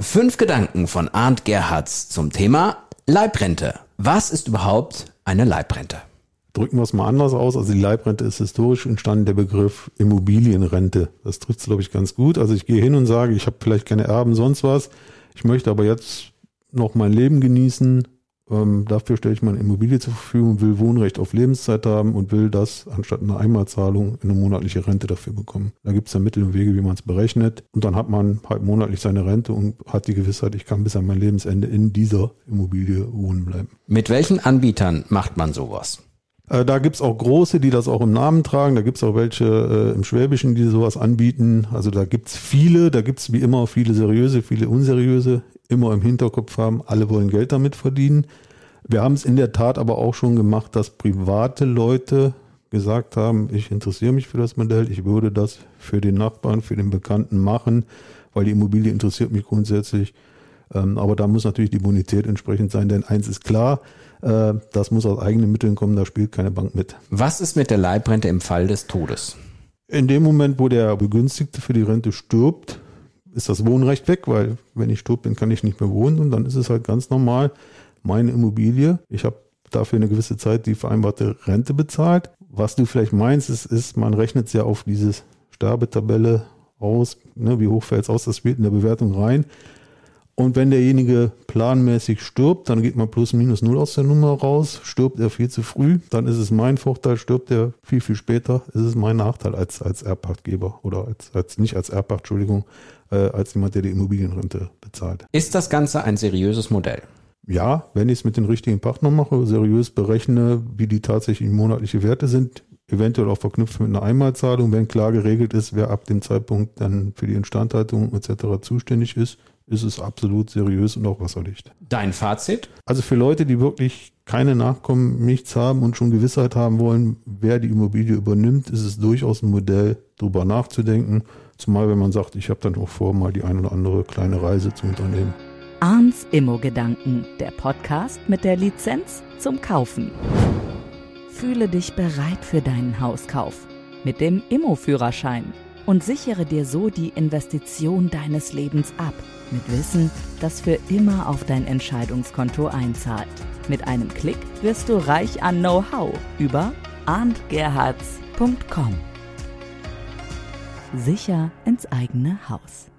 Fünf Gedanken von Arndt Gerhards zum Thema Leibrente. Was ist überhaupt eine Leibrente? Drücken wir es mal anders aus. Also die Leibrente ist historisch entstanden, der Begriff Immobilienrente. Das trifft es, glaube ich, ganz gut. Also ich gehe hin und sage, ich habe vielleicht keine Erben, sonst was. Ich möchte aber jetzt noch mein Leben genießen, ähm, dafür stelle ich meine Immobilie zur Verfügung, will Wohnrecht auf Lebenszeit haben und will das anstatt einer Einmalzahlung eine monatliche Rente dafür bekommen. Da gibt es ja Mittel und Wege, wie man es berechnet. Und dann hat man halt monatlich seine Rente und hat die Gewissheit, ich kann bis an mein Lebensende in dieser Immobilie wohnen bleiben. Mit welchen Anbietern macht man sowas? Äh, da gibt's auch große, die das auch im Namen tragen. Da gibt's auch welche äh, im Schwäbischen, die sowas anbieten. Also da gibt's viele, da gibt's wie immer viele seriöse, viele unseriöse immer im Hinterkopf haben, alle wollen Geld damit verdienen. Wir haben es in der Tat aber auch schon gemacht, dass private Leute gesagt haben, ich interessiere mich für das Modell, ich würde das für den Nachbarn, für den Bekannten machen, weil die Immobilie interessiert mich grundsätzlich. Ähm, aber da muss natürlich die Bonität entsprechend sein, denn eins ist klar, äh, das muss aus eigenen Mitteln kommen, da spielt keine Bank mit. Was ist mit der Leibrente im Fall des Todes? In dem Moment, wo der Begünstigte für die Rente stirbt, ist das Wohnrecht weg, weil wenn ich tot bin, kann ich nicht mehr wohnen und dann ist es halt ganz normal meine Immobilie. Ich habe dafür eine gewisse Zeit die vereinbarte Rente bezahlt. Was du vielleicht meinst, ist, ist man rechnet es ja auf diese Sterbetabelle aus, ne, wie hoch fällt es aus, das spielt in der Bewertung rein. Und wenn derjenige planmäßig stirbt, dann geht man plus minus null aus der Nummer raus. Stirbt er viel zu früh, dann ist es mein Vorteil. Stirbt er viel, viel später, ist es mein Nachteil als, als Erbpachtgeber oder als, als nicht als Erbpacht, Entschuldigung, äh, als jemand, der die Immobilienrente bezahlt. Ist das Ganze ein seriöses Modell? Ja, wenn ich es mit den richtigen Partnern mache, seriös berechne, wie die tatsächlichen monatliche Werte sind, eventuell auch verknüpft mit einer Einmalzahlung, wenn klar geregelt ist, wer ab dem Zeitpunkt dann für die Instandhaltung etc. zuständig ist, ist es absolut seriös und auch wasserdicht. Dein Fazit? Also für Leute, die wirklich keine Nachkommen, nichts haben und schon Gewissheit haben wollen, wer die Immobilie übernimmt, ist es durchaus ein Modell, darüber nachzudenken. Zumal wenn man sagt, ich habe dann auch vor, mal die eine oder andere kleine Reise zu unternehmen. Arns Immo-Gedanken, der Podcast mit der Lizenz zum Kaufen. Fühle dich bereit für deinen Hauskauf mit dem Immo-Führerschein und sichere dir so die Investition deines Lebens ab mit Wissen, das für immer auf dein Entscheidungskonto einzahlt. Mit einem Klick wirst du reich an Know-how über arndgerhards.com. Sicher ins eigene Haus.